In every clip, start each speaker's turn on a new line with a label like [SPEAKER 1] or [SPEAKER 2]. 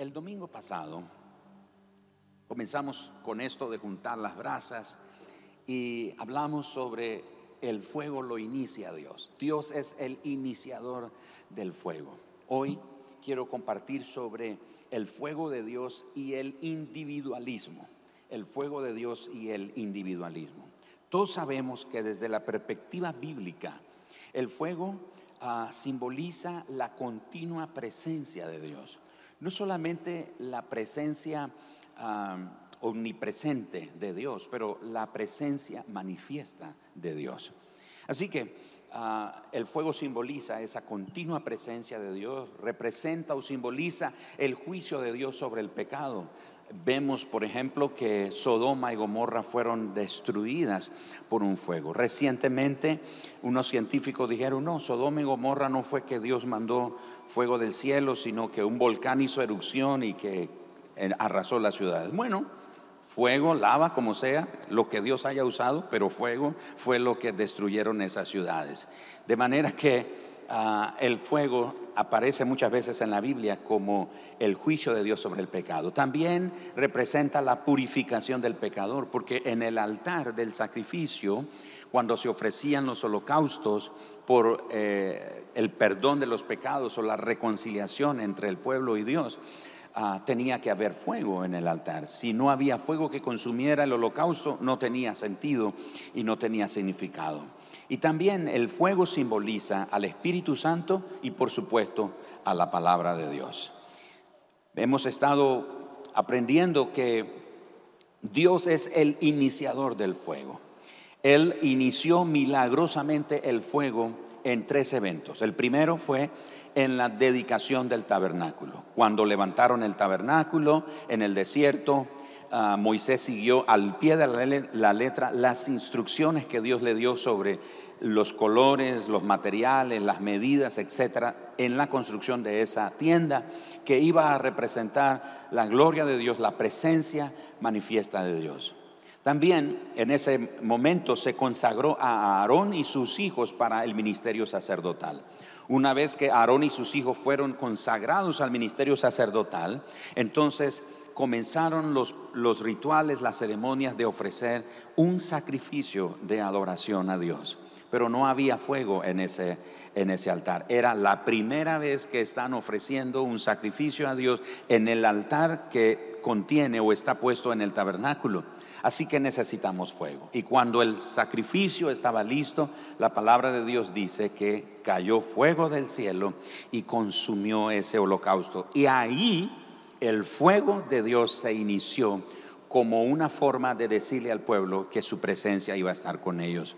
[SPEAKER 1] El domingo pasado comenzamos con esto de juntar las brasas y hablamos sobre el fuego lo inicia Dios. Dios es el iniciador del fuego. Hoy quiero compartir sobre el fuego de Dios y el individualismo. El fuego de Dios y el individualismo. Todos sabemos que desde la perspectiva bíblica, el fuego ah, simboliza la continua presencia de Dios. No solamente la presencia omnipresente de Dios, pero la presencia manifiesta de Dios. Así que ah, el fuego simboliza esa continua presencia de Dios, representa o simboliza el juicio de Dios sobre el pecado, Vemos, por ejemplo, que Sodoma y Gomorra fueron destruidas por un fuego. Recientemente, unos científicos dijeron, no, Sodoma y Gomorra no fue que Dios mandó fuego del cielo, sino que un volcán hizo erupción y que eh, arrasó las ciudades. Bueno, fuego, lava, como sea, lo que Dios haya usado, pero fuego fue lo que destruyeron esas ciudades. De manera que Ah, el fuego aparece muchas veces en la Biblia como el juicio de Dios sobre el pecado. También representa la purificación del pecador, porque en el altar del sacrificio, cuando se ofrecían los holocaustos por eh, el perdón de los pecados o la reconciliación entre el pueblo y Dios, ah, tenía que haber fuego en el altar. Si no había fuego que consumiera el holocausto, no tenía sentido y no tenía significado. Y también el fuego simboliza al Espíritu Santo y por supuesto a la palabra de Dios. Hemos estado aprendiendo que Dios es el iniciador del fuego. Él inició milagrosamente el fuego en tres eventos. El primero fue en la dedicación del tabernáculo. Cuando levantaron el tabernáculo en el desierto, ah, Moisés siguió al pie de la letra las instrucciones que Dios le dio sobre los colores, los materiales, las medidas, etcétera, en la construcción de esa tienda que iba a representar la gloria de Dios, la presencia manifiesta de Dios. También en ese momento se consagró a Aarón y sus hijos para el ministerio sacerdotal. Una vez que Aarón y sus hijos fueron consagrados al ministerio sacerdotal, entonces comenzaron los, los rituales, las ceremonias de ofrecer un sacrificio de adoración a Dios pero no había fuego en ese, en ese altar. Era la primera vez que están ofreciendo un sacrificio a Dios en el altar que contiene o está puesto en el tabernáculo. Así que necesitamos fuego. Y cuando el sacrificio estaba listo, la palabra de Dios dice que cayó fuego del cielo y consumió ese holocausto. Y ahí el fuego de Dios se inició como una forma de decirle al pueblo que su presencia iba a estar con ellos.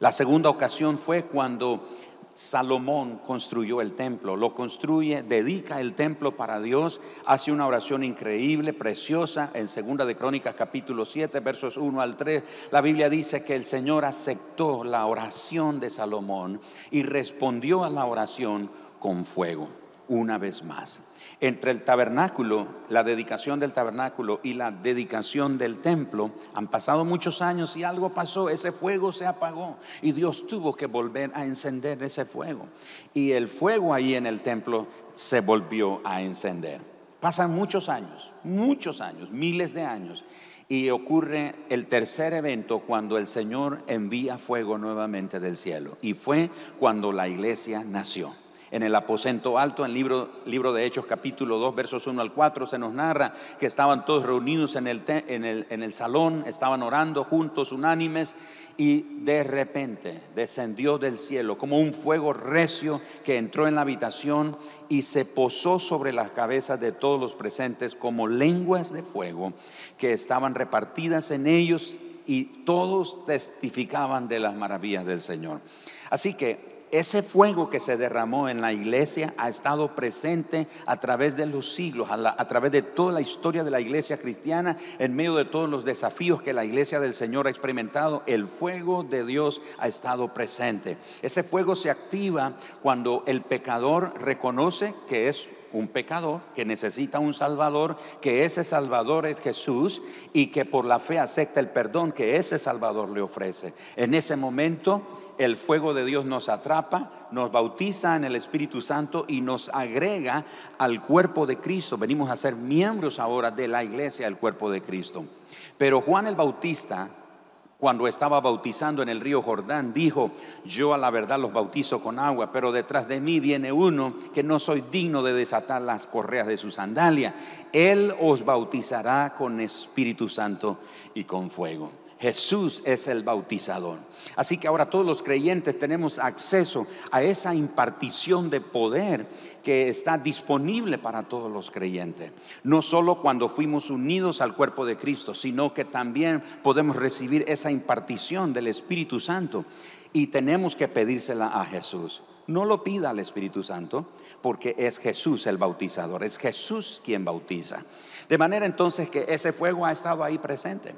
[SPEAKER 1] La segunda ocasión fue cuando Salomón construyó el templo, lo construye, dedica el templo para Dios, hace una oración increíble, preciosa, en Segunda de Crónicas capítulo 7, versos 1 al 3, la Biblia dice que el Señor aceptó la oración de Salomón y respondió a la oración con fuego, una vez más entre el tabernáculo, la dedicación del tabernáculo y la dedicación del templo, han pasado muchos años y algo pasó, ese fuego se apagó y Dios tuvo que volver a encender ese fuego. Y el fuego ahí en el templo se volvió a encender. Pasan muchos años, muchos años, miles de años. Y ocurre el tercer evento cuando el Señor envía fuego nuevamente del cielo. Y fue cuando la iglesia nació en el aposento alto, en el libro, libro de Hechos capítulo 2, versos 1 al 4, se nos narra que estaban todos reunidos en el, en el, en el salón, estaban orando juntos, unánimes, y de repente descendió del cielo como un fuego recio que entró en la habitación y se posó sobre las cabezas de todos los presentes como lenguas de fuego que estaban repartidas en ellos y todos testificaban de las maravillas del Señor. Así que ese fuego que se derramó en la iglesia ha estado presente a través de los siglos, a, través de toda la historia de la iglesia cristiana, en medio de todos los desafíos que la iglesia del Señor ha experimentado, el fuego de Dios ha estado presente. Ese fuego se activa cuando el pecador reconoce que es un pecador que necesita un Salvador, que ese Salvador es Jesús y que por la fe acepta el perdón que ese Salvador le ofrece. En ese momento el fuego de Dios nos atrapa, nos bautiza en el Espíritu Santo y nos agrega al cuerpo de Cristo. Venimos a ser miembros ahora de la iglesia, del cuerpo de Cristo. Pero Juan el Bautista, cuando estaba bautizando en el río Jordán, dijo, yo a la verdad los bautizo con agua, pero detrás de mí viene uno que no soy digno de desatar las correas de su sandalia. Él os bautizará con Espíritu Santo y con fuego. Jesús es el bautizador. Así que ahora todos los creyentes tenemos acceso a esa impartición de poder que está disponible para todos los creyentes. No solo cuando fuimos unidos al cuerpo de Cristo, sino que también podemos recibir esa impartición del Espíritu Santo y tenemos que pedírsela a Jesús. No lo pida al Espíritu Santo porque es Jesús el bautizador, es Jesús quien bautiza. De manera entonces que ese fuego ha estado ahí presente.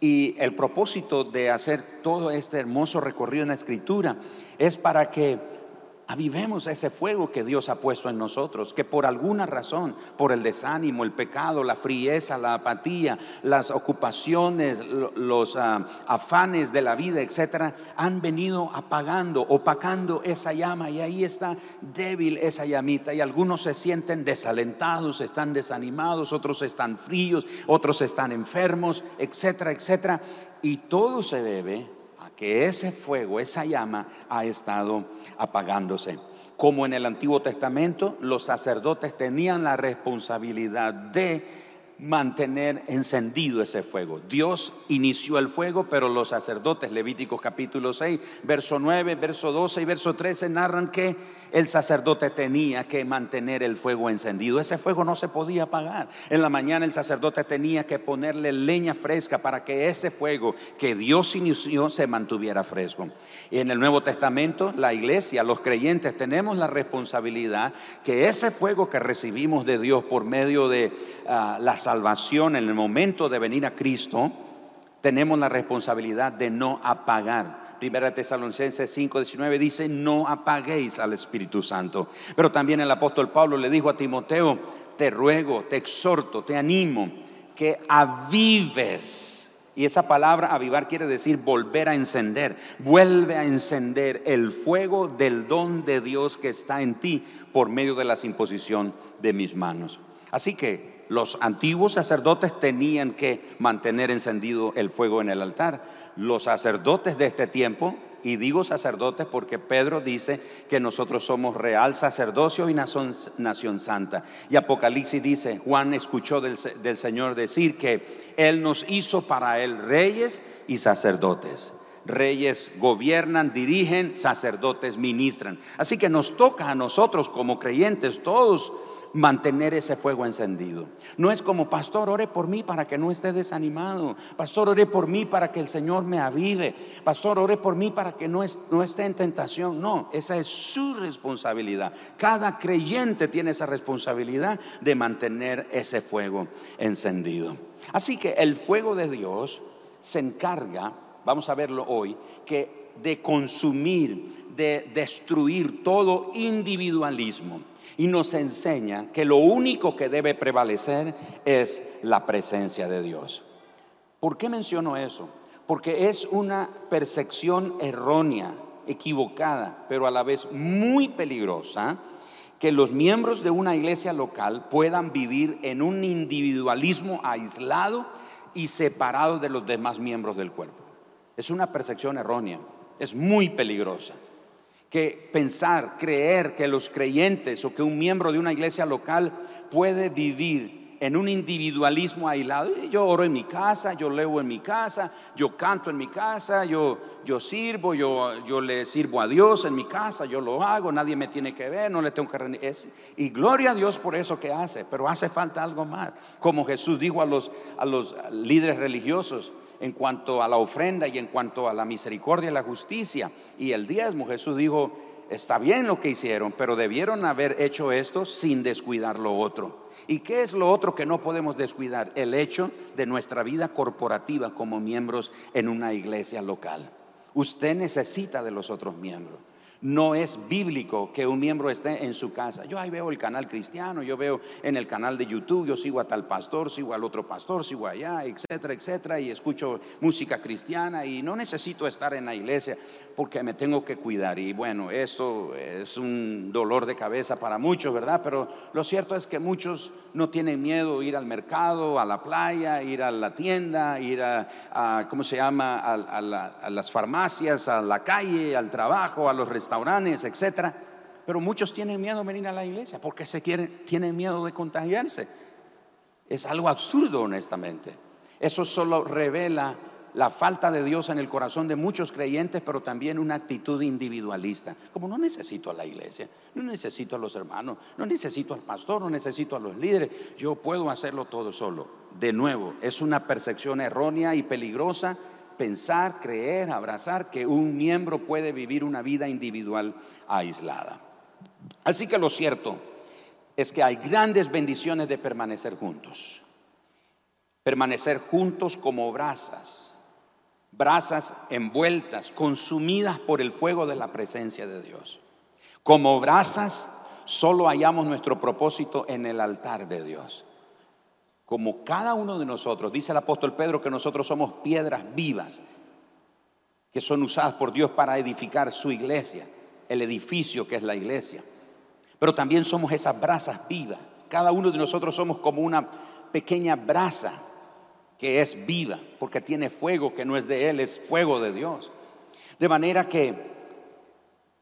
[SPEAKER 1] Y el propósito de hacer todo este hermoso recorrido en la escritura es para que avivemos ese fuego que Dios ha puesto en nosotros, que por alguna razón, por el desánimo, el pecado, la frieza, la apatía, las ocupaciones, los ah, afanes de la vida, etcétera, han venido apagando, opacando esa llama y ahí está débil esa llamita y algunos se sienten desalentados, están desanimados, otros están fríos, otros están enfermos, etcétera, etcétera, y todo se debe que ese fuego, esa llama ha estado apagándose. Como en el Antiguo Testamento, los sacerdotes tenían la responsabilidad de mantener encendido ese fuego. Dios inició el fuego, pero los sacerdotes, Levíticos capítulo 6, verso 9, verso 12 y verso 13 narran que el sacerdote tenía que mantener el fuego encendido. Ese fuego no se podía apagar. En la mañana el sacerdote tenía que ponerle leña fresca para que ese fuego que Dios inició se mantuviera fresco. Y en el Nuevo Testamento, la iglesia, los creyentes, tenemos la responsabilidad que ese fuego que recibimos de Dios por medio de ah, la en el momento de venir a Cristo, tenemos la responsabilidad de no apagar Primera Tesalonicenses 5:19 dice, no apaguéis al Espíritu Santo. Pero también el apóstol Pablo le dijo a Timoteo, te ruego, te exhorto, te animo, que avives. Y esa palabra avivar quiere decir volver a encender. Vuelve a encender el fuego del don de Dios que está en ti por medio de la imposición de mis manos. Así que los antiguos sacerdotes tenían que mantener encendido el fuego en el altar los sacerdotes de este tiempo, y digo sacerdotes porque Pedro dice que nosotros somos real sacerdocio y nación, santa. Y Apocalipsis dice, Juan escuchó del, del Señor decir que Él nos hizo para Él reyes y sacerdotes. Reyes gobiernan, dirigen, sacerdotes ministran. Así que nos toca a nosotros como creyentes, todos mantener ese fuego encendido. No es como, pastor, ore por mí para que no esté desanimado. Pastor, ore por mí para que el Señor me avive. Pastor, ore por mí para que no, no esté en tentación. No, esa es su responsabilidad. Cada creyente tiene esa responsabilidad de mantener ese fuego encendido. Así que el fuego de Dios se encarga, vamos a verlo hoy, que de consumir, de destruir todo individualismo y nos enseña que lo único que debe prevalecer es la presencia de Dios. ¿Por qué menciono eso? Porque es una percepción errónea, equivocada, pero a la vez muy peligrosa, que los miembros de una iglesia local puedan vivir en un individualismo aislado y separado de los demás miembros del cuerpo. Es una percepción errónea, es muy peligrosa que pensar, creer que los creyentes o que un miembro de una iglesia local puede vivir en un individualismo aislado. Yo oro en mi casa, yo leo en mi casa, yo canto en mi casa, yo, yo sirvo, yo, yo le sirvo a Dios en mi casa, yo lo hago, nadie me tiene que ver, no le tengo que... Es, y gloria a Dios por eso que hace, pero hace falta algo más. Como Jesús dijo a los, a los líderes religiosos, en cuanto a la ofrenda y en cuanto a la misericordia y la justicia y el diezmo. Jesús dijo, está bien lo que hicieron, pero debieron haber hecho esto sin descuidar lo otro. ¿Y qué es lo otro que no podemos descuidar? El hecho de nuestra vida corporativa como miembros en una iglesia local. Usted necesita de los otros miembros. No es bíblico que un miembro esté en su casa. Yo ahí veo el canal cristiano, yo veo en el canal de YouTube, yo sigo a tal pastor, sigo al otro pastor, sigo allá, etcétera, etcétera, y escucho música cristiana y no necesito estar en la iglesia porque me tengo que cuidar. Y bueno, esto es un dolor de cabeza para muchos, ¿verdad? Pero lo cierto es que muchos no tienen miedo ir al mercado, a la playa, ir a la tienda, ir a, ¿cómo se llama?, a, a las farmacias, a la calle, al trabajo, a los restaurantes restaurantes, etcétera. Pero muchos tienen miedo de venir a la iglesia porque se quieren, tienen miedo de contagiarse. Es algo absurdo, honestamente. Eso solo revela la falta de Dios en el corazón de muchos creyentes, pero también una actitud individualista. Como no necesito a la iglesia, no necesito a los hermanos, no necesito al pastor, no necesito a los líderes, yo puedo hacerlo todo solo. De nuevo, es una percepción errónea y peligrosa pensar, creer, abrazar que un miembro puede vivir una vida individual aislada. Así que lo cierto es que hay grandes bendiciones de permanecer juntos. Permanecer juntos como brasas, brasas envueltas, consumidas por el fuego de la presencia de Dios. Como brasas, solo hallamos nuestro propósito en el altar de Dios como cada uno de nosotros, dice el apóstol Pedro que nosotros somos piedras vivas que son usadas por Dios para edificar su iglesia, el edificio que es la iglesia. Pero también somos esas brasas vivas. Cada uno de nosotros somos como una pequeña brasa que es viva, porque tiene fuego que no es de Él, es fuego de Dios. De manera que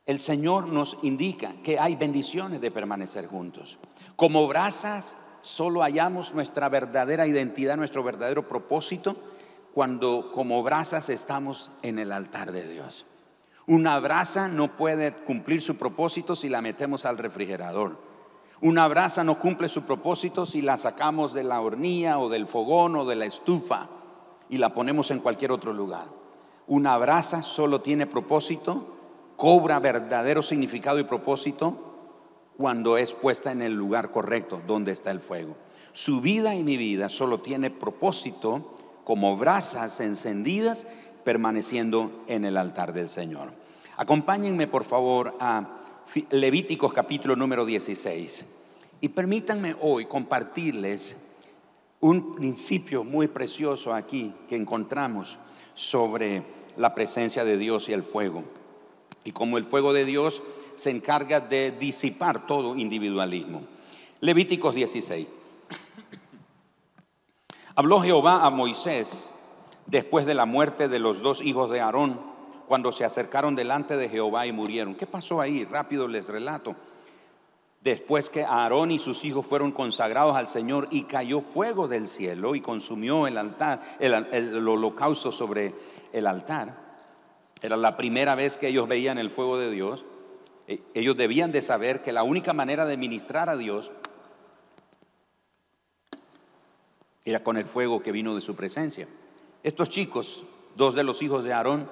[SPEAKER 1] el Señor nos indica que hay bendiciones de permanecer juntos. Como brasas solo hallamos nuestra verdadera identidad, nuestro verdadero propósito, cuando como brasas estamos en el altar de Dios. Una brasa no puede cumplir su propósito si la metemos al refrigerador. Una brasa no cumple su propósito si la sacamos de la hornilla o del fogón o de la estufa y la ponemos en cualquier otro lugar. Una brasa solo tiene propósito, cobra verdadero significado y propósito cuando es puesta en el lugar correcto, donde está el fuego. Su vida y mi vida solo tiene propósito como brasas encendidas permaneciendo en el altar del Señor. Acompáñenme por favor a Levíticos capítulo número 16 y permítanme hoy compartirles un principio muy precioso aquí que encontramos sobre la presencia de Dios y el fuego. Y como el fuego de Dios se encarga de disipar todo individualismo. Levíticos 16. Habló Jehová a Moisés después de la muerte de los dos hijos de Aarón, cuando se acercaron delante de Jehová y murieron. ¿Qué pasó ahí? Rápido les relato. Después que Aarón y sus hijos fueron consagrados al Señor y cayó fuego del cielo y consumió el altar, el, holocausto sobre el altar. Era la primera vez que ellos veían el fuego de Dios. E, ellos debían de saber que la única manera de ministrar a Dios era con el fuego que vino de su presencia. Estos chicos, dos de los hijos de Aarón,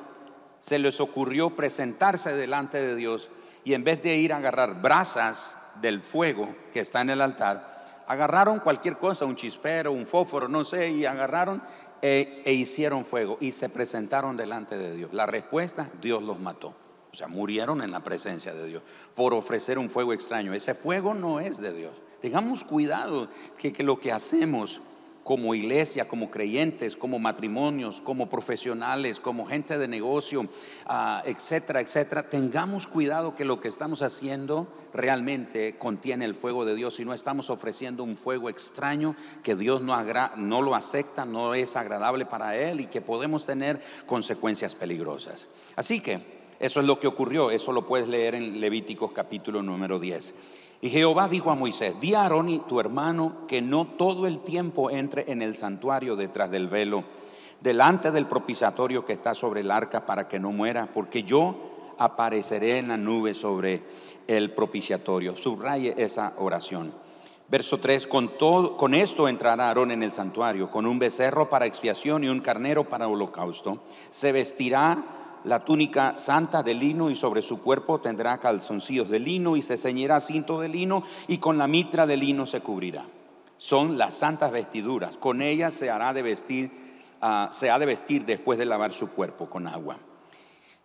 [SPEAKER 1] se les ocurrió presentarse delante de Dios y en vez de ir a agarrar brasas del fuego que está en el altar, agarraron cualquier cosa, un chispero, un fósforo, no sé, y agarraron e, e hicieron fuego y se presentaron delante de Dios. La respuesta, Dios los mató. O sea, murieron en la presencia de Dios por ofrecer un fuego extraño. Ese fuego no es de Dios. Tengamos cuidado que, lo que hacemos como iglesia, como creyentes, como matrimonios, como profesionales, como gente de negocio, ah, etcétera, etcétera, tengamos cuidado que lo que estamos haciendo realmente contiene el fuego de Dios y no estamos ofreciendo un fuego extraño que Dios no, no lo acepta, no es agradable para Él y que podemos tener consecuencias peligrosas. Así que eso es lo que ocurrió, eso lo puedes leer en Levíticos capítulo número 10. Y Jehová dijo a Moisés, di a Aarón y tu hermano que no todo el tiempo entre en el santuario detrás del velo, delante del propiciatorio que está sobre el arca para que no muera, porque yo apareceré en la nube sobre el propiciatorio. Subraye esa oración. Verso 3, con, todo, con esto entrará Aarón en el santuario, con un becerro para expiación y un carnero para holocausto. Se vestirá la túnica santa de lino y sobre su cuerpo tendrá calzoncillos de lino y se ceñirá cinto de lino y con la mitra de lino se cubrirá. Son las santas vestiduras. Con ellas se hará de vestir, ah, se ha de vestir después de lavar su cuerpo con agua.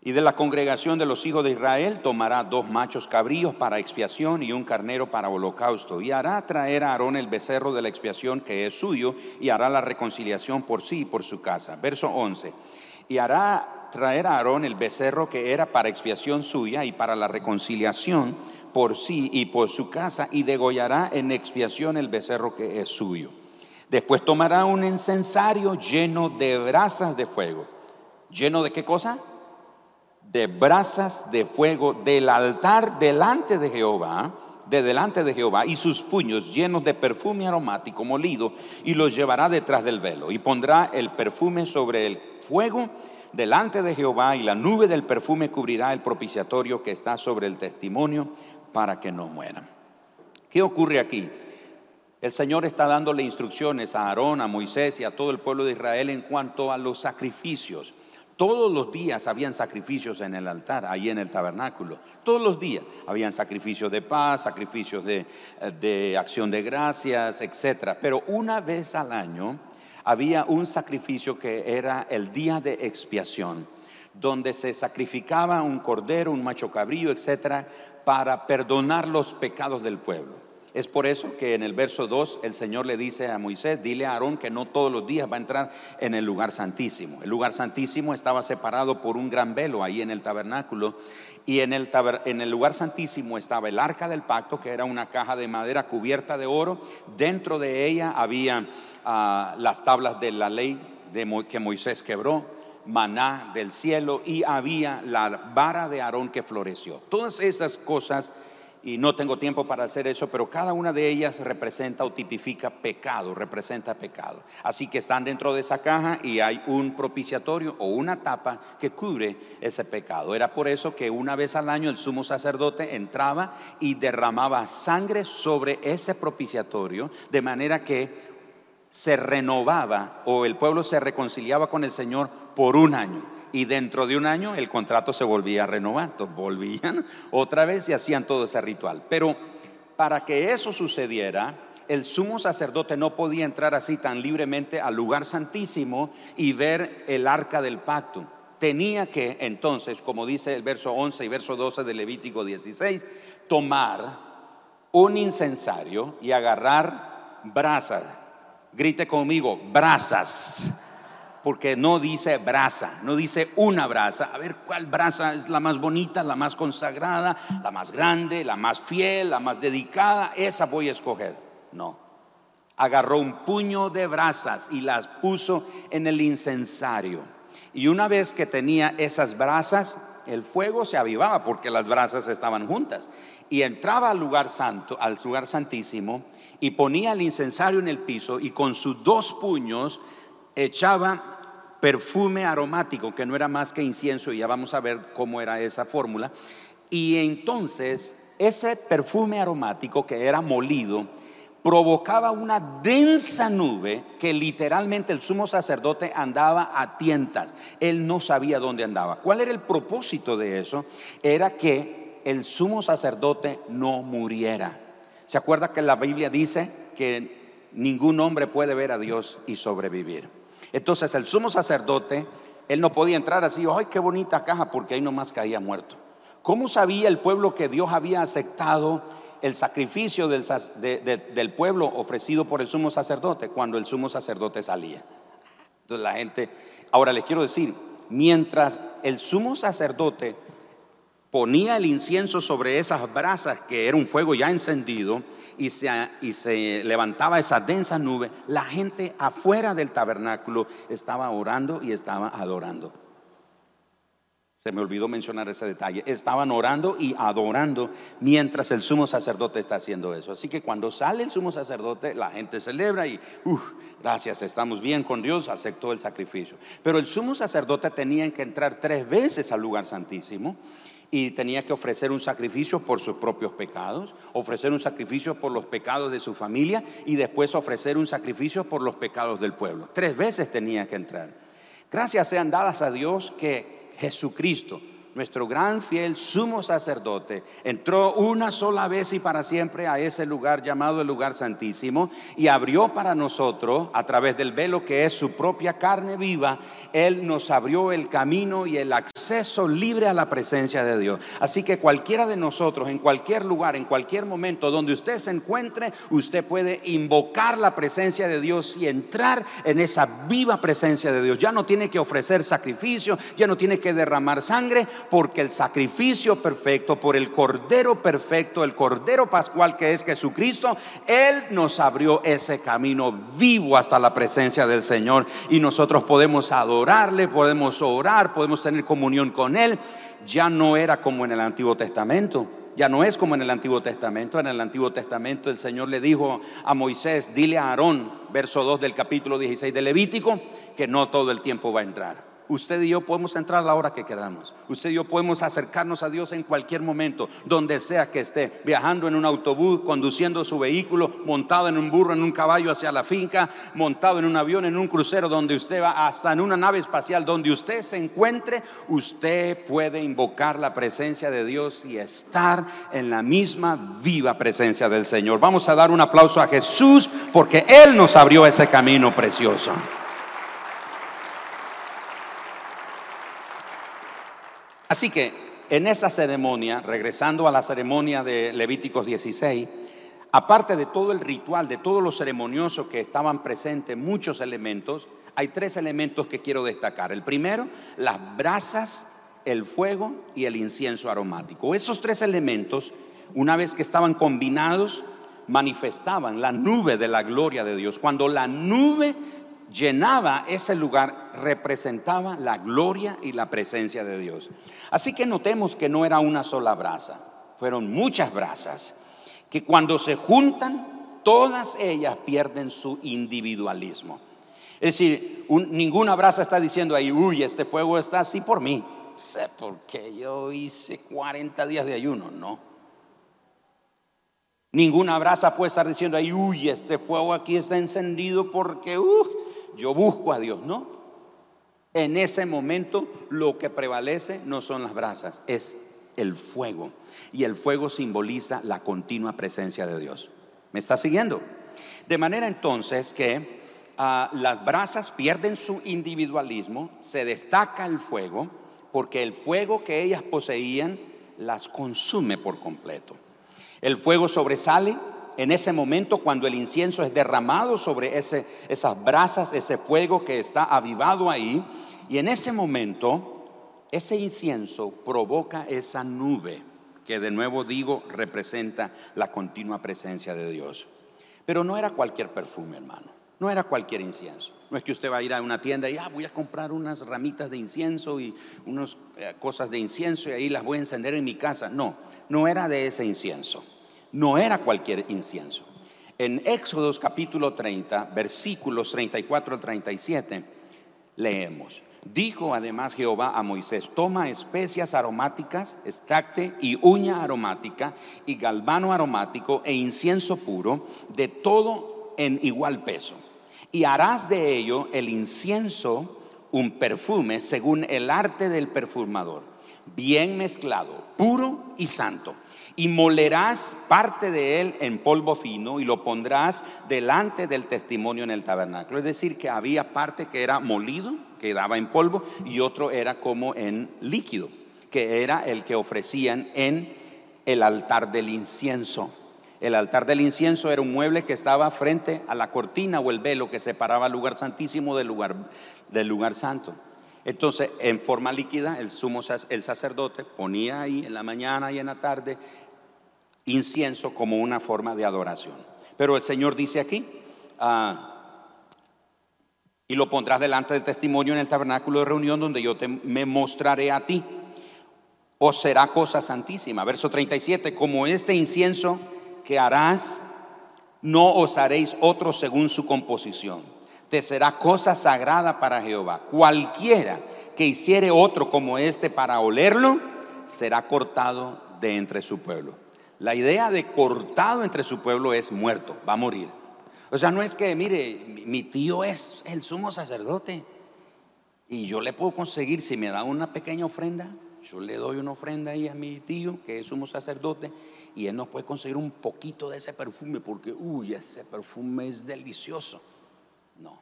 [SPEAKER 1] Y de la congregación de los hijos de Israel tomará dos machos cabríos para expiación y un carnero para holocausto. Y hará traer a Aarón el becerro de la expiación que es suyo y hará la reconciliación por sí y por su casa. Verso 11. Y hará traer a Aarón el becerro que era para expiación suya y para la reconciliación por sí y por su casa y degollará en expiación el becerro que es suyo. Después tomará un incensario lleno de brasas de fuego. ¿Lleno de qué cosa? de brasas de fuego del altar delante de Jehová, de delante de Jehová, y sus puños llenos de perfume aromático molido, y los llevará detrás del velo, y pondrá el perfume sobre el fuego delante de Jehová, y la nube del perfume cubrirá el propiciatorio que está sobre el testimonio para que no mueran. ¿Qué ocurre aquí? El Señor está dándole instrucciones a Aarón, a Moisés y a todo el pueblo de Israel en cuanto a los sacrificios. Todos los días habían sacrificios en el altar, ahí en el tabernáculo. Todos los días habían sacrificios de paz, sacrificios de, de acción de gracias, etc. Pero una vez al año había un sacrificio que era el día de expiación, donde se sacrificaba un cordero, un macho cabrillo, etc., para perdonar los pecados del pueblo. Es por eso que en el verso 2 el Señor le dice a Moisés, dile a Aarón que no todos los días va a entrar en el lugar santísimo. El lugar santísimo estaba separado por un gran velo ahí en el tabernáculo y en el, lugar santísimo estaba el arca del pacto, que era una caja de madera cubierta de oro. Dentro de ella había ah, las tablas de la ley que Moisés quebró, maná del cielo y había la vara de Aarón que floreció. Todas esas cosas y no tengo tiempo para hacer eso, pero cada una de ellas representa o tipifica pecado, representa pecado. Así que están dentro de esa caja y hay un propiciatorio o una tapa que cubre ese pecado. Era por eso que una vez al año el sumo sacerdote entraba y derramaba sangre sobre ese propiciatorio, de manera que se renovaba o el pueblo se reconciliaba con el Señor por un año y dentro de un año el contrato se volvía a renovar. Entonces volvían otra vez y hacían todo ese ritual. Pero para que eso sucediera, el sumo sacerdote no podía entrar así tan libremente al lugar santísimo y ver el arca del pacto. Tenía que entonces, como dice el verso 11 y verso 12 de Levítico 16, tomar un incensario y agarrar brasas. Grite conmigo, brasas porque no dice brasa, no dice una brasa. A ver cuál brasa es la más bonita, la más consagrada, la más grande, la más fiel, la más dedicada. Esa voy a escoger. No. Agarró un puño de brasas y las puso en el incensario. Y una vez que tenía esas brasas, el fuego se avivaba porque las brasas estaban juntas. Y entraba al lugar santo, al lugar santísimo, y ponía el incensario en el piso y con sus dos puños echaba perfume aromático, que no era más que incienso, y ya vamos a ver cómo era esa fórmula. Y entonces ese perfume aromático que era molido provocaba una densa nube que literalmente el sumo sacerdote andaba a tientas. Él no sabía dónde andaba. ¿Cuál era el propósito de eso? Era que el sumo sacerdote no muriera. ¿Se acuerda que la Biblia dice que ningún hombre puede ver a Dios y sobrevivir? Entonces el sumo sacerdote, él no podía entrar así, ay, qué bonita caja, porque ahí nomás caía muerto. ¿Cómo sabía el pueblo que Dios había aceptado el sacrificio del, pueblo ofrecido por el sumo sacerdote cuando el sumo sacerdote salía? Entonces la gente, ahora les quiero decir, mientras el sumo sacerdote ponía el incienso sobre esas brasas que era un fuego ya encendido, y se, y se levantaba esa densa nube, la gente afuera del tabernáculo estaba orando y estaba adorando. Se me olvidó mencionar ese detalle. Estaban orando y adorando mientras el sumo sacerdote está haciendo eso. Así que cuando sale el sumo sacerdote, la gente celebra y, uff, gracias, estamos bien con Dios, aceptó el sacrificio. Pero el sumo sacerdote tenía que entrar tres veces al lugar santísimo y tenía que ofrecer un sacrificio por sus propios pecados, ofrecer un sacrificio por los pecados de su familia y después ofrecer un sacrificio por los pecados del pueblo. Tres veces tenía que entrar. Gracias sean dadas a Dios que Jesucristo, nuestro gran fiel sumo sacerdote, entró una sola vez y para siempre a ese lugar llamado el lugar santísimo y abrió para nosotros, a través del velo que es su propia carne viva, Él nos abrió el camino y el acceso libre a la presencia de Dios. Así que cualquiera de nosotros, en cualquier lugar, en cualquier momento donde usted se encuentre, usted puede invocar la presencia de Dios y entrar en esa viva presencia de Dios. Ya no tiene que ofrecer sacrificio, ya no tiene que derramar sangre, porque el sacrificio perfecto por el Cordero perfecto, el Cordero Pascual que es Jesucristo, Él nos abrió ese camino vivo hasta la presencia del Señor y nosotros podemos adorarle, podemos orar, podemos tener comunión con Él. Ya no era como en el Antiguo Testamento. Ya no es como en el Antiguo Testamento. En el Antiguo Testamento el Señor le dijo a Moisés, dile a Aarón, verso 2 del capítulo 16 de Levítico, que no todo el tiempo va a entrar. Usted y yo podemos entrar a la hora que queramos. Usted y yo podemos acercarnos a Dios en cualquier momento, donde sea que esté, viajando en un autobús, conduciendo su vehículo, montado en un burro, en un caballo hacia la finca, montado en un avión, en un crucero donde usted va, hasta en una nave espacial, donde usted se encuentre, usted puede invocar la presencia de Dios y estar en la misma viva presencia del Señor. Vamos a dar un aplauso a Jesús porque Él nos abrió ese camino precioso. Así que en esa ceremonia, regresando a la ceremonia de Levíticos 16, aparte de todo el ritual, de todo lo ceremonioso que estaban presentes, muchos elementos, hay tres elementos que quiero destacar. El primero, las brasas, el fuego y el incienso aromático. Esos tres elementos, una vez que estaban combinados, manifestaban la nube de la gloria de Dios. Cuando la nube llenaba ese lugar, representaba la gloria y la presencia de Dios. Así que notemos que no era una sola brasa, fueron muchas brasas, que cuando se juntan, todas ellas pierden su individualismo. Es decir, ninguna brasa está diciendo ahí, uy, este fuego está así por mí. Sé por qué yo hice 40 días de ayuno, no. Ninguna brasa puede estar diciendo ahí, uy, este fuego aquí está encendido porque, uh, yo busco a Dios, no. En ese momento lo que prevalece no son las brasas, es el fuego. Y el fuego simboliza la continua presencia de Dios. ¿Me está siguiendo? De manera entonces que ah, las brasas pierden su individualismo, se destaca el fuego, porque el fuego que ellas poseían las consume por completo. El fuego sobresale en ese momento cuando el incienso es derramado sobre esas brasas, ese fuego que está avivado ahí, y en ese momento ese incienso provoca esa nube que de nuevo digo representa la continua presencia de Dios. Pero no era cualquier perfume, hermano, no era cualquier incienso. No es que usted va a ir a una tienda y ah, voy a comprar unas ramitas de incienso y unas eh, cosas de incienso y ahí las voy a encender en mi casa. No, no era de ese incienso no era cualquier incienso. En Éxodos capítulo 30, versículos 34 al 37, leemos. Dijo además Jehová a Moisés, toma especias aromáticas, estacte y uña aromática y galvano aromático e incienso puro, de todo en igual peso. Y harás de ello el incienso un perfume según el arte del perfumador, bien mezclado, puro y santo y molerás parte de él en polvo fino y lo pondrás delante del testimonio en el tabernáculo. Es decir, que había parte que era molido, que daba en polvo, y otro era como en líquido, que era el que ofrecían en el altar del incienso. El altar del incienso era un mueble que estaba frente a la cortina o el velo que separaba el lugar santísimo del lugar, del lugar santo. Entonces, en forma líquida, el sumo el sacerdote ponía ahí en la mañana y en la tarde incienso como una forma de adoración. Pero el Señor dice aquí, ah, y lo pondrás delante del testimonio en el tabernáculo de reunión donde yo te, me mostraré a ti. O será cosa santísima. Verso 37, como este incienso que harás, no os haréis otro según su composición. Te será cosa sagrada para Jehová. Cualquiera que hiciere otro como este para olerlo, será cortado de entre su pueblo. La idea de cortado entre su pueblo es muerto, va a morir. O sea, no es que, mire, mi tío es el sumo sacerdote y yo le puedo conseguir, si me da una pequeña ofrenda, yo le doy una ofrenda ahí a mi tío, que es sumo sacerdote, y él nos puede conseguir un poquito de ese perfume, porque, uy, ese perfume es delicioso. No,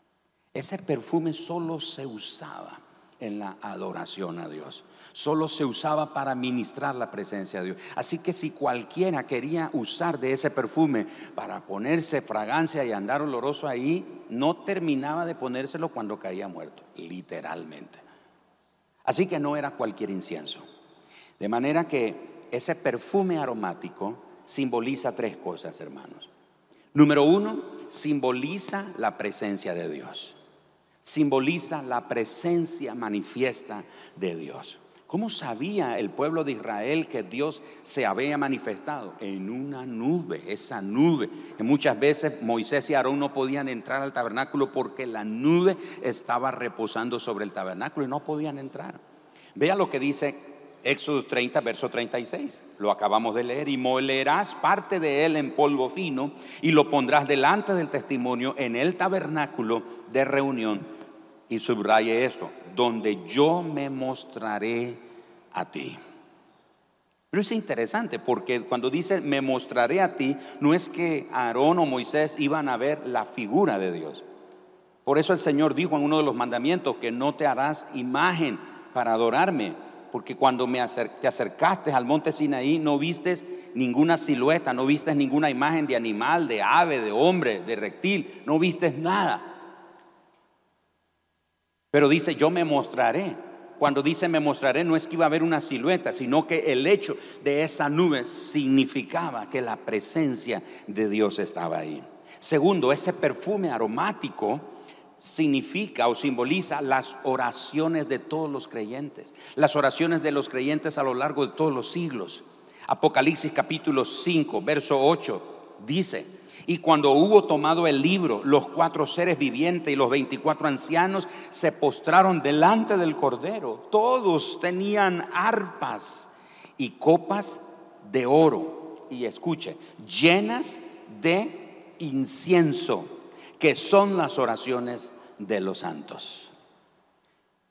[SPEAKER 1] ese perfume solo se usaba en la adoración a Dios. Solo se usaba para ministrar la presencia de Dios. Así que si cualquiera quería usar de ese perfume para ponerse fragancia y andar oloroso ahí, no terminaba de ponérselo cuando caía muerto, literalmente. Así que no era cualquier incienso. De manera que ese perfume aromático simboliza tres cosas, hermanos. Número uno, simboliza la presencia de Dios. Simboliza la presencia manifiesta de Dios. ¿Cómo sabía el pueblo de Israel que Dios se había manifestado? En una nube, esa nube. Que muchas veces Moisés y Aarón no podían entrar al tabernáculo porque la nube estaba reposando sobre el tabernáculo y no podían entrar. Vea lo que dice Éxodo 30, verso 36. Lo acabamos de leer. Y molerás parte de él en polvo fino y lo pondrás delante del testimonio en el tabernáculo de reunión. Y subraye esto, donde yo me mostraré a ti. Pero es interesante porque cuando dice me mostraré a ti, no es que Aarón o Moisés iban a ver la figura de Dios. Por eso el Señor dijo en uno de los mandamientos que no te harás imagen para adorarme, porque cuando me te acercaste al monte Sinaí no vistes ninguna silueta, no vistes ninguna imagen de animal, de ave, de hombre, de reptil, no vistes nada. Pero dice, yo me mostraré. Cuando dice me mostraré, no es que iba a haber una silueta, sino que el hecho de esa nube significaba que la presencia de Dios estaba ahí. Segundo, ese perfume aromático significa o simboliza las oraciones de todos los creyentes, las oraciones de los creyentes a lo largo de todos los siglos. Apocalipsis capítulo 5, verso 8 dice, y cuando hubo tomado el libro, los cuatro seres vivientes y los veinticuatro ancianos se postraron delante del Cordero. Todos tenían arpas y copas de oro. Y escuche, llenas de incienso que son las oraciones de los santos.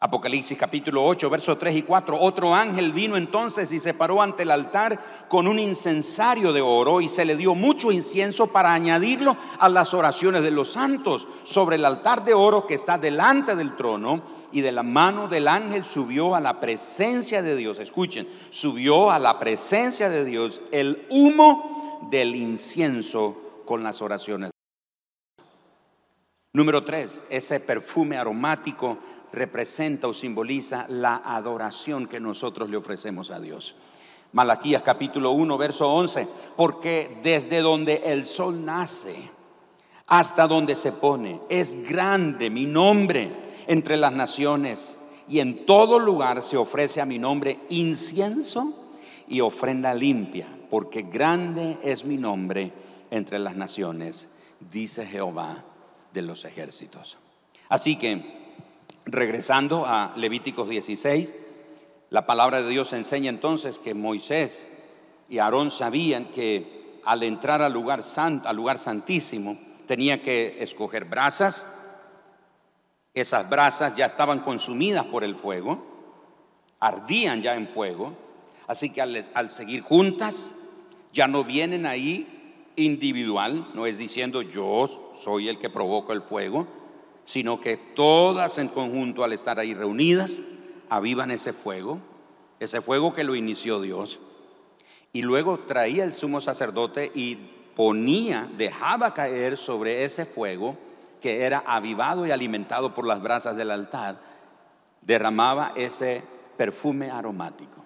[SPEAKER 1] Apocalipsis capítulo 8, versos 3 y 4. Otro ángel vino entonces y se paró ante el altar con un incensario de oro y se le dio mucho incienso para añadirlo a las oraciones de los santos sobre el altar de oro que está delante del trono y de la mano del ángel subió a la presencia de Dios. Escuchen, subió a la presencia de Dios el humo del incienso con las oraciones Número tres, ese perfume aromático representa o simboliza la adoración que nosotros le ofrecemos a Dios. Malaquías capítulo 1, verso 11, porque desde donde el sol nace hasta donde se pone, es grande mi nombre entre las naciones y en todo lugar se ofrece a mi nombre incienso y ofrenda limpia, porque grande es mi nombre entre las naciones, dice Jehová de los ejércitos. Así que, regresando a Levíticos 16, la palabra de Dios enseña entonces que Moisés y Aarón sabían que al entrar al lugar al lugar santísimo, tenía que escoger brasas. Esas brasas ya estaban consumidas por el fuego, ardían ya en fuego, así que al, al seguir juntas, ya no vienen ahí individual, no es diciendo yo soy el que provoca el fuego, sino que todas en conjunto al estar ahí reunidas avivan ese fuego, ese fuego que lo inició Dios. Y luego traía el sumo sacerdote y ponía, dejaba caer sobre ese fuego que era avivado y alimentado por las brasas del altar, derramaba ese perfume aromático.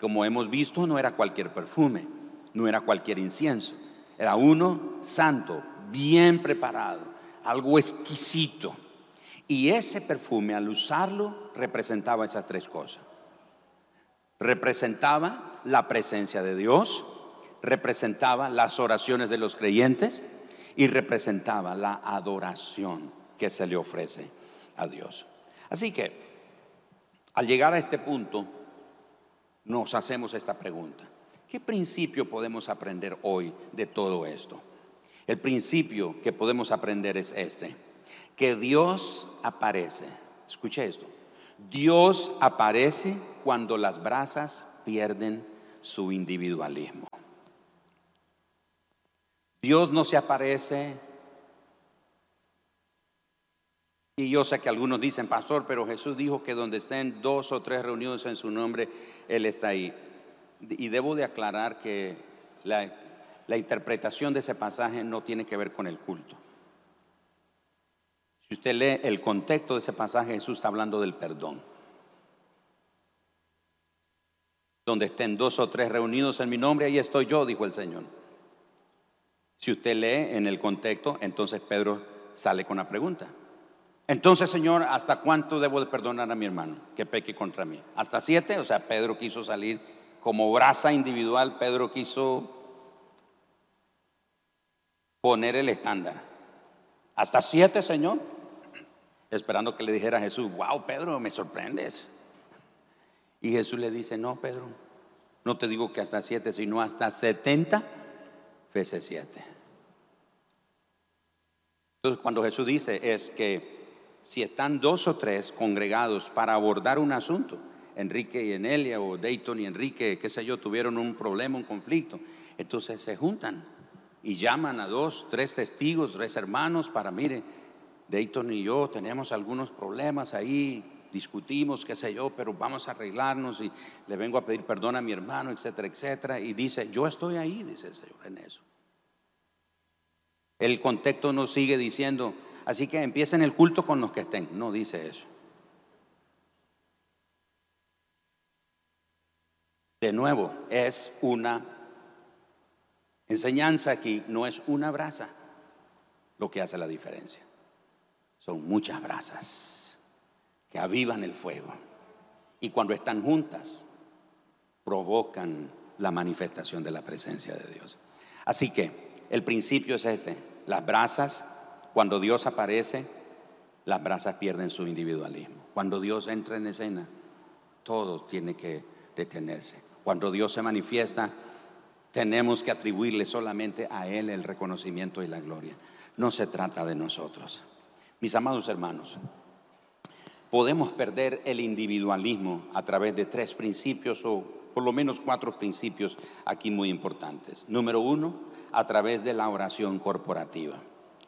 [SPEAKER 1] Como hemos visto, no era cualquier perfume, no era cualquier incienso, era uno santo, bien preparado, algo exquisito. Y ese perfume al usarlo representaba esas tres cosas. Representaba la presencia de Dios, representaba las oraciones de los creyentes y representaba la adoración que se le ofrece a Dios. Así que, al llegar a este punto, nos hacemos esta pregunta. ¿Qué principio podemos aprender hoy de todo esto? El principio que podemos aprender es este, que Dios aparece, escuche esto, Dios aparece cuando las brasas pierden su individualismo. Dios no se aparece Y yo sé que algunos dicen, pastor, pero Jesús dijo que donde estén dos o tres reunidos en su nombre, Él está ahí. Y debo de aclarar que la, la interpretación de ese pasaje no tiene que ver con el culto. Si usted lee el contexto de ese pasaje, Jesús está hablando del perdón. Donde estén dos o tres reunidos en mi nombre, ahí estoy yo, dijo el Señor. Si usted lee en el contexto, entonces Pedro sale con la pregunta. Entonces, Señor, ¿hasta cuánto debo de perdonar a mi hermano que peque contra mí? ¿Hasta siete? O sea, Pedro quiso salir como brasa individual, Pedro quiso poner el estándar. ¿Hasta siete, Señor? Esperando que le dijera a Jesús, wow, Pedro, me sorprendes. Y Jesús le dice, no, Pedro, no te digo que hasta siete, sino hasta setenta veces siete. Entonces, cuando Jesús dice es que si están dos o tres congregados para abordar un asunto, Enrique y Enelia o Dayton y Enrique, qué sé yo, tuvieron un problema, un conflicto, entonces se juntan y llaman a dos, tres testigos, tres hermanos para, mire, Dayton y yo tenemos algunos problemas ahí, discutimos, qué sé yo, pero vamos a arreglarnos y le vengo a pedir perdón a mi hermano, etcétera, etcétera. Y dice, yo estoy ahí, dice el Señor en eso. El contexto nos sigue diciendo, Así que empiecen el culto con los que estén. No dice eso. De nuevo, es una enseñanza aquí, no es una brasa lo que hace la diferencia. Son muchas brasas que avivan el fuego. Y cuando están juntas, provocan la manifestación de la presencia de Dios. Así que el principio es este. Las brasas cuando Dios aparece, las brasas pierden su individualismo. Cuando Dios entra en escena, todo tiene que detenerse. Cuando Dios se manifiesta, tenemos que atribuirle solamente a Él el reconocimiento y la gloria. No se trata de nosotros. Mis amados hermanos, podemos perder el individualismo a través de tres principios o por lo menos cuatro principios aquí muy importantes. Número uno, a través de la oración corporativa.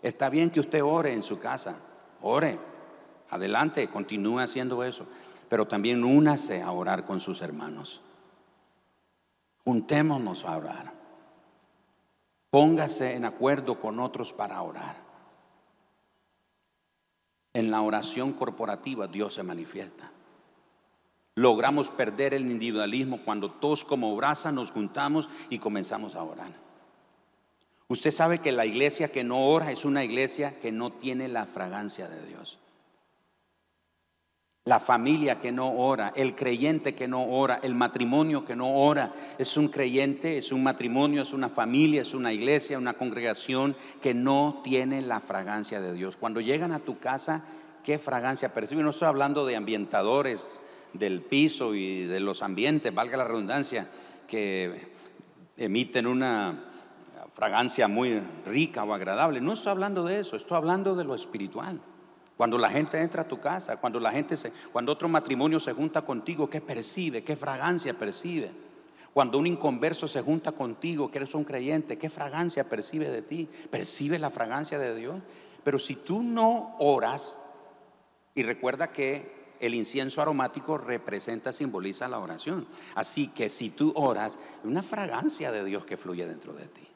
[SPEAKER 1] Está bien que usted ore en su casa, ore, adelante, continúe haciendo eso, pero también únase a orar con sus hermanos. Juntémonos a orar. Póngase en acuerdo con otros para orar. En la oración corporativa Dios se manifiesta. Logramos perder el individualismo cuando todos como brasa nos juntamos y comenzamos a orar. Usted sabe que la iglesia que no ora es una iglesia que no tiene la fragancia de Dios. La familia que no ora, el creyente que no ora, el matrimonio que no ora, es un creyente, es un matrimonio, es una familia, es una iglesia, una congregación que no tiene la fragancia de Dios. Cuando llegan a tu casa, ¿qué fragancia perciben? No estoy hablando de ambientadores del piso y de los ambientes, valga la redundancia, que emiten una fragancia muy rica o agradable. No estoy hablando de eso, estoy hablando de lo espiritual. Cuando la gente entra a tu casa, cuando la gente cuando otro matrimonio se junta contigo, ¿qué percibe? ¿Qué fragancia percibe? Cuando un inconverso se junta contigo, que eres un creyente, ¿qué fragancia percibe de ti? ¿Percibe la fragancia de Dios? Pero si tú no oras, y recuerda que el incienso aromático representa, simboliza la oración. Así que si tú oras, una fragancia de Dios que fluye dentro de ti.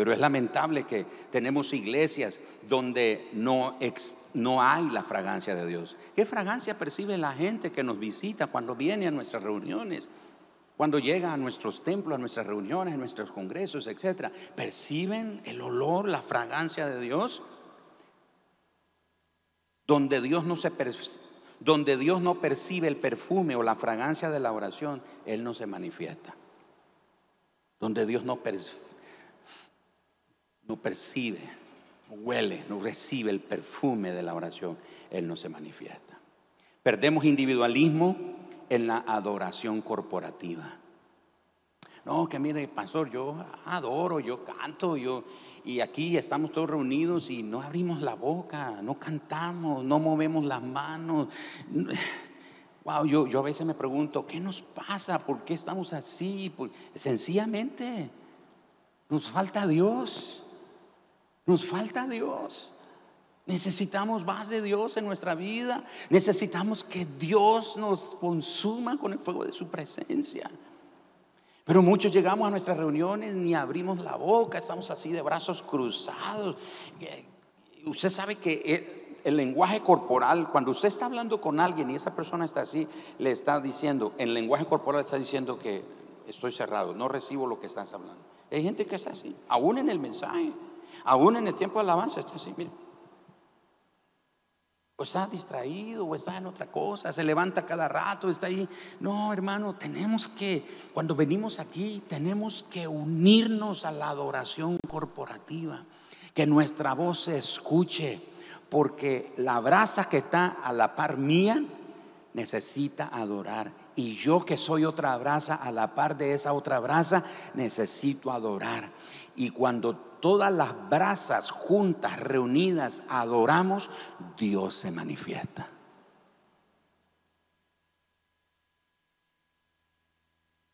[SPEAKER 1] Pero es lamentable que tenemos iglesias donde no, no hay la fragancia de Dios. ¿Qué fragancia percibe la gente que nos visita cuando viene a nuestras reuniones? Cuando llega a nuestros templos, a nuestras reuniones, a nuestros congresos, etcétera, ¿perciben el olor, la fragancia de Dios? Donde Dios no se donde Dios no percibe el perfume o la fragancia de la oración, Él no se manifiesta. Donde Dios no percibe no percibe, no huele, no recibe el perfume de la oración, Él no se manifiesta. Perdemos individualismo en la adoración corporativa. No, que mire, pastor, yo adoro, yo canto, yo y aquí estamos todos reunidos y no abrimos la boca, no cantamos, no movemos las manos. Wow, yo, yo a veces me pregunto, ¿qué nos pasa? ¿Por qué estamos así? sencillamente nos falta Dios. Nos falta Dios. Necesitamos más de Dios en nuestra vida. Necesitamos que Dios nos consuma con el fuego de su presencia. Pero muchos llegamos a nuestras reuniones, ni abrimos la boca, estamos así de brazos cruzados. Usted sabe que el, lenguaje corporal, cuando usted está hablando con alguien y esa persona está así, le está diciendo, en lenguaje corporal está diciendo que estoy cerrado, no recibo lo que estás hablando. Hay gente que es así, aún en el mensaje, aún en el tiempo de alabanza, está así, mire. O está distraído, o está en otra cosa, se levanta cada rato, está ahí. No, hermano, tenemos que, cuando venimos aquí, tenemos que unirnos a la adoración corporativa, que nuestra voz se escuche, porque la brasa que está a la par mía necesita adorar. Y yo que soy otra brasa, a la par de esa otra brasa, necesito adorar. Y cuando todas las brasas juntas, reunidas, adoramos, Dios se manifiesta.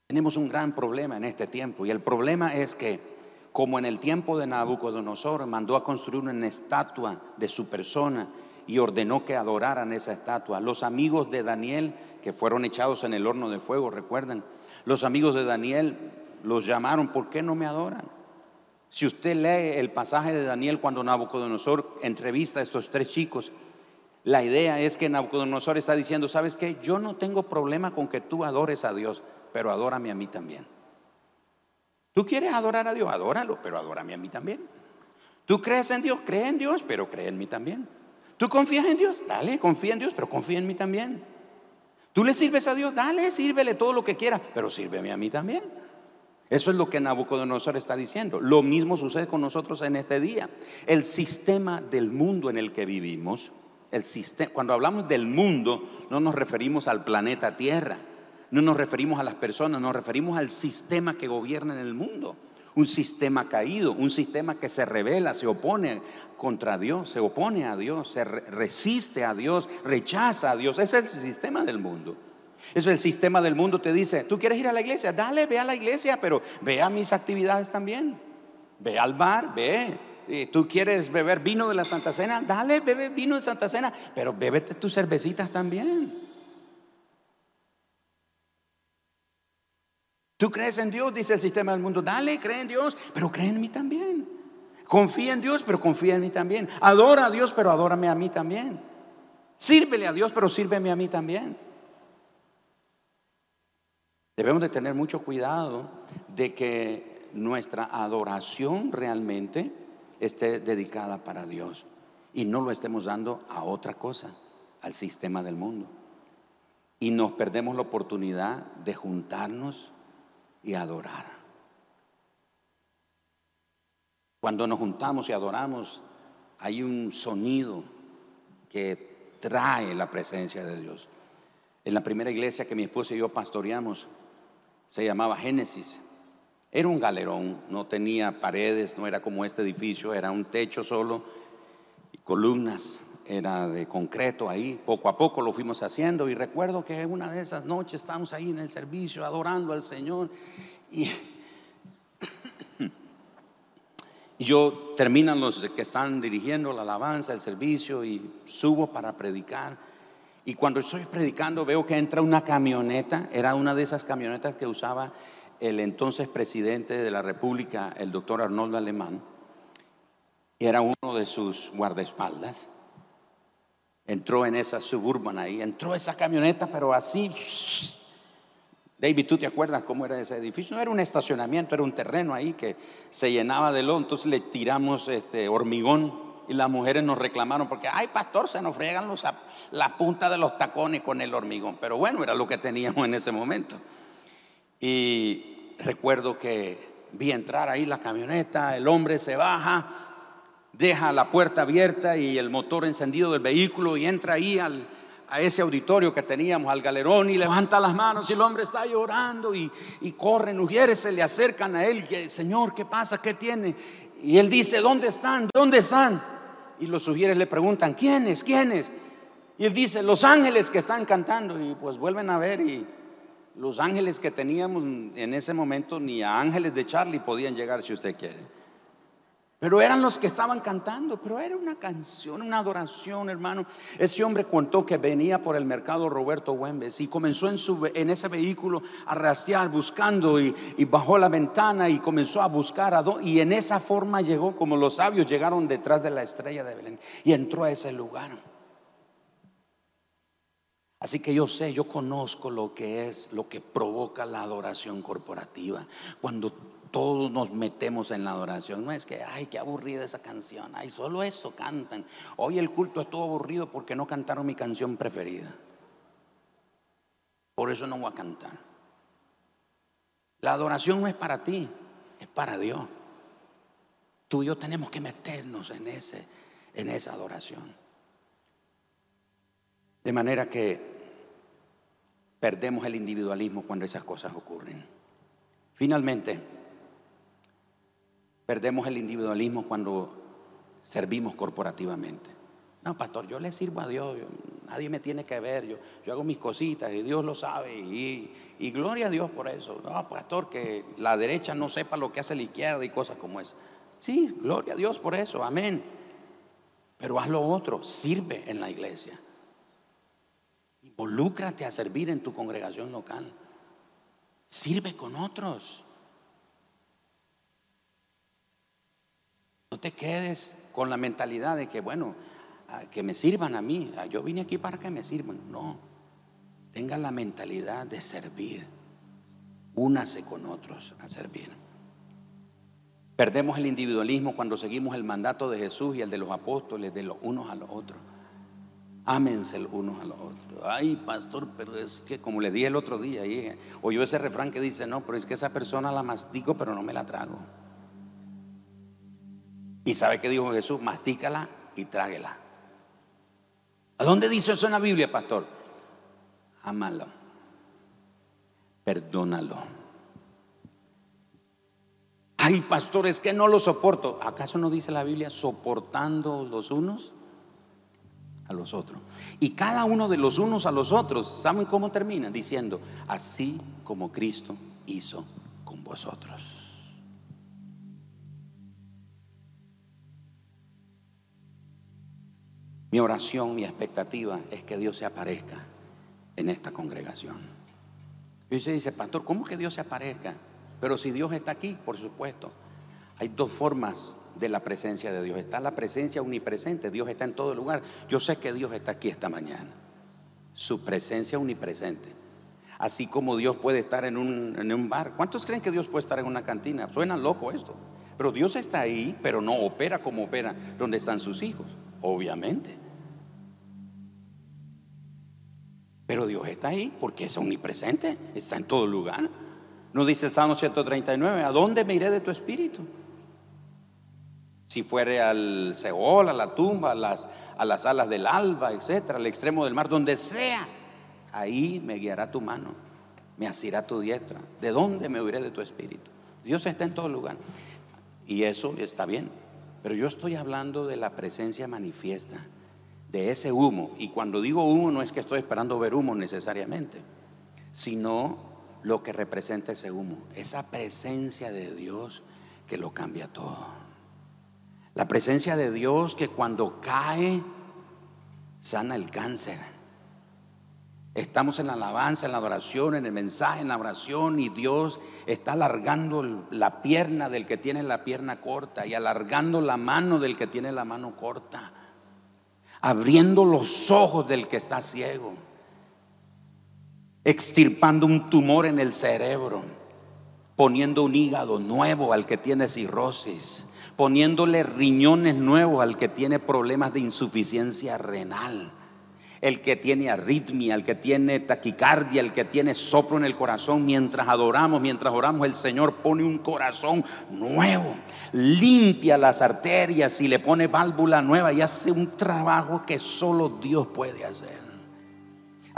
[SPEAKER 1] Tenemos un gran problema en este tiempo y el problema es que como en el tiempo de Nabucodonosor mandó a construir una estatua de su persona y ordenó que adoraran esa estatua, los amigos de Daniel que fueron echados en el horno de fuego, recuerdan, los amigos de Daniel los llamaron, ¿por qué no me adoran? Si usted lee el pasaje de Daniel cuando Nabucodonosor entrevista a estos tres chicos, la idea es que Nabucodonosor está diciendo, ¿sabes qué? Yo no tengo problema con que tú adores a Dios, pero adórame a mí también. Tú quieres adorar a Dios, adóralo, pero adórame a mí también. Tú crees en Dios, cree en Dios, pero cree en mí también. Tú confías en Dios, dale, confía en Dios, pero confía en mí también. Tú le sirves a Dios, dale, sírvele todo lo que quiera, pero sírveme a mí también. Eso es lo que Nabucodonosor está diciendo. Lo mismo sucede con nosotros en este día. El sistema del mundo en el que vivimos, el sistema, cuando hablamos del mundo, no nos referimos al planeta Tierra, no nos referimos a las personas, nos referimos al sistema que gobierna en el mundo. Un sistema caído, un sistema que se revela, se opone contra Dios, se opone a Dios, se resiste a Dios, rechaza a Dios. Ese es el sistema del mundo. Eso es el sistema del mundo, te dice, tú quieres ir a la iglesia, dale, ve a la iglesia, pero ve a mis actividades también. Ve al bar, ve. Tú quieres beber vino de la Santa Cena, dale, bebe vino de Santa Cena, pero bébete tus cervecitas también. Tú crees en Dios, dice el sistema del mundo, dale, cree en Dios, pero cree en mí también. Confía en Dios, pero confía en mí también. Adora a Dios, pero adórame a mí también. Sírvele a Dios, pero sírveme a mí también. Debemos de tener mucho cuidado de que nuestra adoración realmente esté dedicada para Dios y no lo estemos dando a otra cosa, al sistema del mundo. Y nos perdemos la oportunidad de juntarnos y adorar. Cuando nos juntamos y adoramos, hay un sonido que trae la presencia de Dios. En la primera iglesia que mi esposa y yo pastoreamos, se llamaba Génesis. Era un galerón, no tenía paredes, no era como este edificio, era un techo solo y columnas, era de concreto ahí. Poco a poco lo fuimos haciendo y recuerdo que una de esas noches estábamos ahí en el servicio adorando al Señor y, yo terminan los que están dirigiendo la alabanza, el servicio y subo para predicar. Y cuando estoy predicando veo que entra una camioneta, era una de esas camionetas que usaba el entonces presidente de la República, el doctor Arnoldo Alemán. Era uno de sus guardaespaldas. Entró en esa suburban ahí, entró esa camioneta, pero así. David, ¿tú te acuerdas cómo era ese edificio? No era un estacionamiento, era un terreno ahí que se llenaba de lodo. Entonces le tiramos este hormigón y las mujeres nos reclamaron porque, ay, pastor, se nos fregan los, la punta de los tacones con el hormigón. Pero bueno, era lo que teníamos en ese momento. Y recuerdo que vi entrar ahí la camioneta, el hombre se baja, deja la puerta abierta y el motor encendido del vehículo y entra ahí al, a ese auditorio que teníamos, al galerón, y levanta las manos y el hombre está llorando y, y corren, mujeres se le acercan a él, Señor, ¿qué pasa? ¿Qué tiene? Y él dice, ¿dónde están? ¿Dónde están? y los sugieres le preguntan, ¿quiénes? ¿Quiénes? Y él dice, los ángeles que están cantando. Y pues vuelven a ver y los ángeles que teníamos en ese momento, ni a ángeles de Charlie podían llegar si usted quiere. Pero eran los que estaban cantando, pero era una canción, una adoración, hermano. Ese hombre contó que venía por el mercado Roberto Güembes y comenzó en, su, en ese vehículo a rastrear, buscando y, bajó la ventana y comenzó a buscar a y en esa forma llegó, como los sabios llegaron detrás de la estrella de Belén y entró a ese lugar. Así que yo sé, yo conozco lo que es, lo que provoca la adoración corporativa. Cuando todos nos metemos en la adoración. No es que, ay, qué aburrida esa canción. Ay, solo eso cantan. Hoy el culto estuvo aburrido porque no cantaron mi canción preferida. Por eso no voy a cantar. La adoración no es para ti, es para Dios. Tú y yo tenemos que meternos en, ese, en esa adoración. De manera que perdemos el individualismo cuando esas cosas ocurren. Finalmente, Perdemos el individualismo cuando servimos corporativamente. No, pastor, yo le sirvo a Dios, nadie me tiene que ver, yo, yo hago mis cositas y Dios lo sabe y, y, gloria a Dios por eso. No, pastor, que la derecha no sepa lo que hace la izquierda y cosas como esa. Sí, gloria a Dios por eso, amén. Pero haz lo otro, sirve en la iglesia. Involúcrate a servir en tu congregación local. Sirve con otros. No te quedes con la mentalidad de que, bueno, que me sirvan a mí. Yo vine aquí para que me sirvan. No. Tenga la mentalidad de servir. Únase con otros a servir. Perdemos el individualismo cuando seguimos el mandato de Jesús y el de los apóstoles, de los unos a los otros. Ámense el unos a los otros. Ay, pastor, pero es que como le dije el otro día, oyó ese refrán que dice, no, pero es que esa persona la mastico, pero no me la trago. Y sabe que dijo Jesús, mastícala y tráguela. ¿A dónde dice eso en la Biblia, pastor? Ámalo. Perdónalo. Ay, pastor, es que no lo soporto. ¿Acaso no dice la Biblia soportando los unos a los otros? Y cada uno de los unos a los otros, ¿saben cómo termina? Diciendo, así como Cristo hizo con vosotros. Mi oración, mi expectativa es que Dios se aparezca en esta congregación. Y usted dice, pastor, ¿cómo que Dios se aparezca? Pero si Dios está aquí, por supuesto. Hay dos formas de la presencia de Dios. Está la presencia omnipresente, Dios está en todo lugar. Yo sé que Dios está aquí esta mañana. Su presencia omnipresente. Así como Dios puede estar en un, bar. ¿Cuántos creen que Dios puede estar en una cantina? Suena loco esto. Pero Dios está ahí, pero no opera como opera donde están sus hijos, obviamente. Pero Dios está ahí porque es omnipresente, está en todo lugar. No dice el Salmo 139, ¿a dónde me iré de tu espíritu? Si fuere al Seol, a la tumba, a las, a las alas del alba, etcétera, al extremo del mar, donde sea, ahí me guiará tu mano, me asirá tu diestra. ¿De dónde me huiré de tu espíritu? Dios está en todo lugar. Y eso está bien. Pero yo estoy hablando de la presencia manifiesta de ese humo. Y cuando digo humo no es que estoy esperando ver humo necesariamente, sino lo que representa ese humo, esa presencia de Dios que lo cambia todo. La presencia de Dios que cuando cae sana el cáncer. Estamos en la alabanza, en la adoración, en el mensaje, en la oración y Dios está alargando la pierna del que tiene la pierna corta y alargando la mano del que tiene la mano corta abriendo los ojos del que está ciego, extirpando un tumor en el cerebro, poniendo un hígado nuevo al que tiene cirrosis, poniéndole riñones nuevos al que tiene problemas de insuficiencia renal el que tiene arritmia, el que tiene taquicardia, el que tiene soplo en el corazón. Mientras adoramos, mientras oramos, el Señor pone un corazón nuevo, limpia las arterias y le pone válvula nueva y hace un trabajo que solo Dios puede hacer.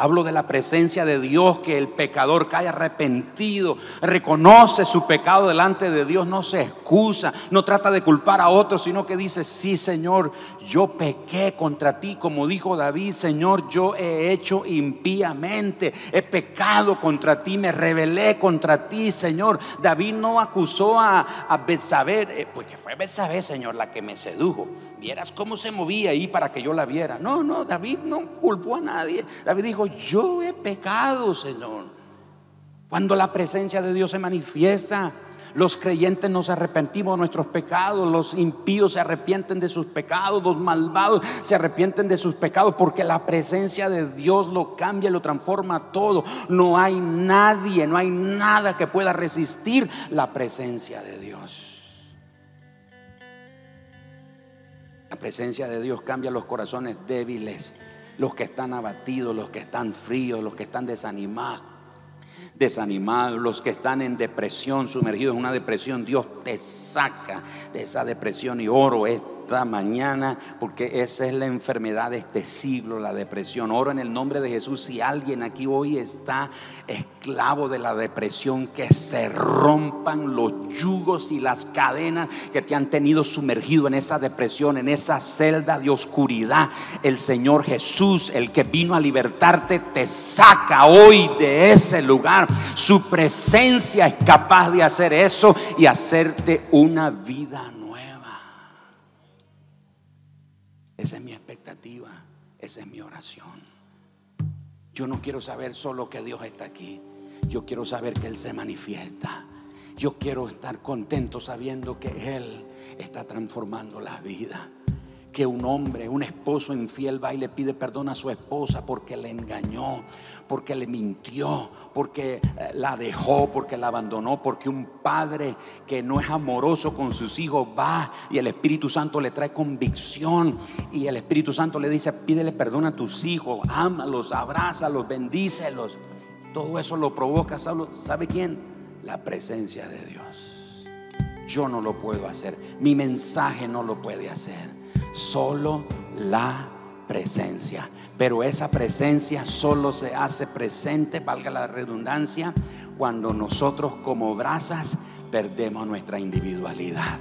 [SPEAKER 1] Hablo de la presencia de Dios, que el pecador cae arrepentido, reconoce su pecado delante de Dios, no se excusa, no trata de culpar a otros, sino que dice, sí Señor, yo pequé contra ti, como dijo David, Señor, yo he hecho impíamente, he pecado contra ti, me rebelé contra ti, Señor. David no acusó a, a Betsabé, eh, porque fue Betsabé, Señor, la que me sedujo. Vieras cómo se movía ahí para que yo la viera. No, no, David no culpó a nadie. David dijo, yo he pecado, Señor. Cuando la presencia de Dios se manifiesta, los creyentes nos arrepentimos de nuestros pecados, los impíos se arrepienten de sus pecados, los malvados se arrepienten de sus pecados porque la presencia de Dios lo cambia, lo transforma todo. No hay nadie, no hay nada que pueda resistir la presencia de Dios. La presencia de Dios cambia los corazones débiles, los que están abatidos, los que están fríos, los que están desanimados desanimados, los que están en depresión, sumergidos en una depresión, Dios te saca de esa depresión y oro esta mañana porque esa es la enfermedad de este siglo, la depresión. Oro en el nombre de Jesús. Si alguien aquí hoy está esclavo de la depresión, que se rompan los yugos y las cadenas que te han tenido sumergido en esa depresión, en esa celda de oscuridad. El Señor Jesús, el que vino a libertarte, te saca hoy de ese lugar. Su presencia es capaz de hacer eso y hacerte una vida nueva. Esa es mi expectativa, esa es mi oración. Yo no quiero saber solo que Dios está aquí, yo quiero saber que Él se manifiesta. Yo quiero estar contento sabiendo que Él está transformando la vida que un hombre, un esposo infiel va y le pide perdón a su esposa porque le engañó, porque le mintió, porque eh, la dejó, porque la abandonó, porque un padre que no es amoroso con sus hijos va y el Espíritu Santo le trae convicción y el Espíritu Santo le dice, pídele perdón a tus hijos, ámalos, abrázalos, bendícelos. Todo eso lo provoca, ¿sabe quién? La presencia de Dios. Yo no lo puedo hacer, mi mensaje no lo puede hacer solo la presencia. Pero esa presencia solo se hace presente, valga la redundancia, cuando nosotros como brasas perdemos nuestra individualidad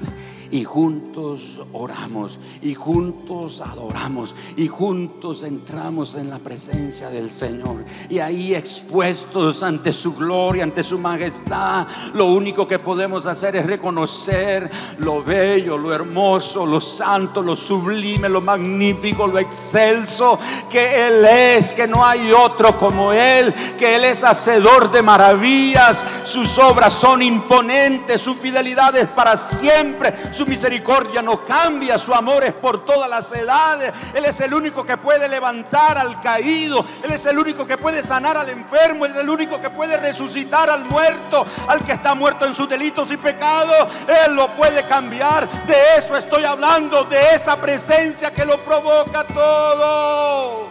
[SPEAKER 1] y juntos oramos y juntos adoramos y juntos entramos en la presencia del Señor. Y ahí expuestos ante su gloria, ante su majestad, lo único que podemos hacer es reconocer lo bello, lo hermoso, lo santo, lo sublime, lo magnífico, lo excelso que Él es, que no hay otro como Él, que Él es hacedor de maravillas, sus obras son imponentes, su fidelidad es para siempre su misericordia no cambia, su amor es por todas las edades. Él es el único que puede levantar al caído, Él es el único que puede sanar al enfermo, Él es el único que puede resucitar al muerto, al que está muerto en sus delitos y pecados. Él lo puede cambiar. De eso estoy hablando, de esa presencia que lo provoca todo.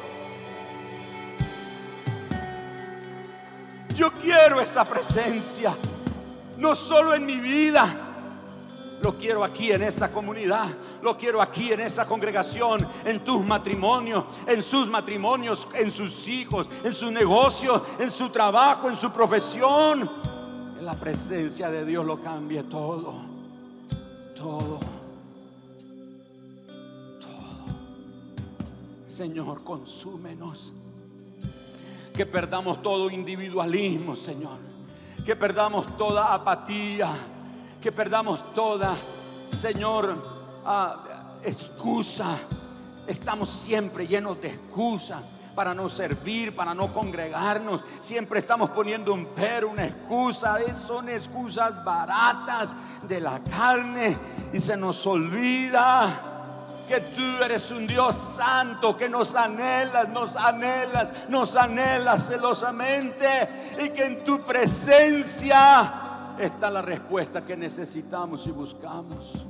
[SPEAKER 1] Yo quiero esa presencia, no solo en mi vida, lo quiero aquí en esta comunidad. Lo quiero aquí en esta congregación, en tus matrimonios, en sus matrimonios, en sus hijos, en sus negocios, en su trabajo, en su profesión. En la presencia de Dios lo cambie todo. Todo. Todo. Señor, consúmenos. Que perdamos todo individualismo, Señor. Que perdamos toda apatía que perdamos toda, Señor, ah, excusa. Estamos siempre llenos de excusa para no servir, para no congregarnos. Siempre estamos poniendo un pero, una excusa. Son excusas baratas de la carne y se nos olvida que tú eres un Dios santo, que nos anhelas, nos anhelas, nos anhelas celosamente y que en tu presencia está la respuesta que necesitamos y buscamos.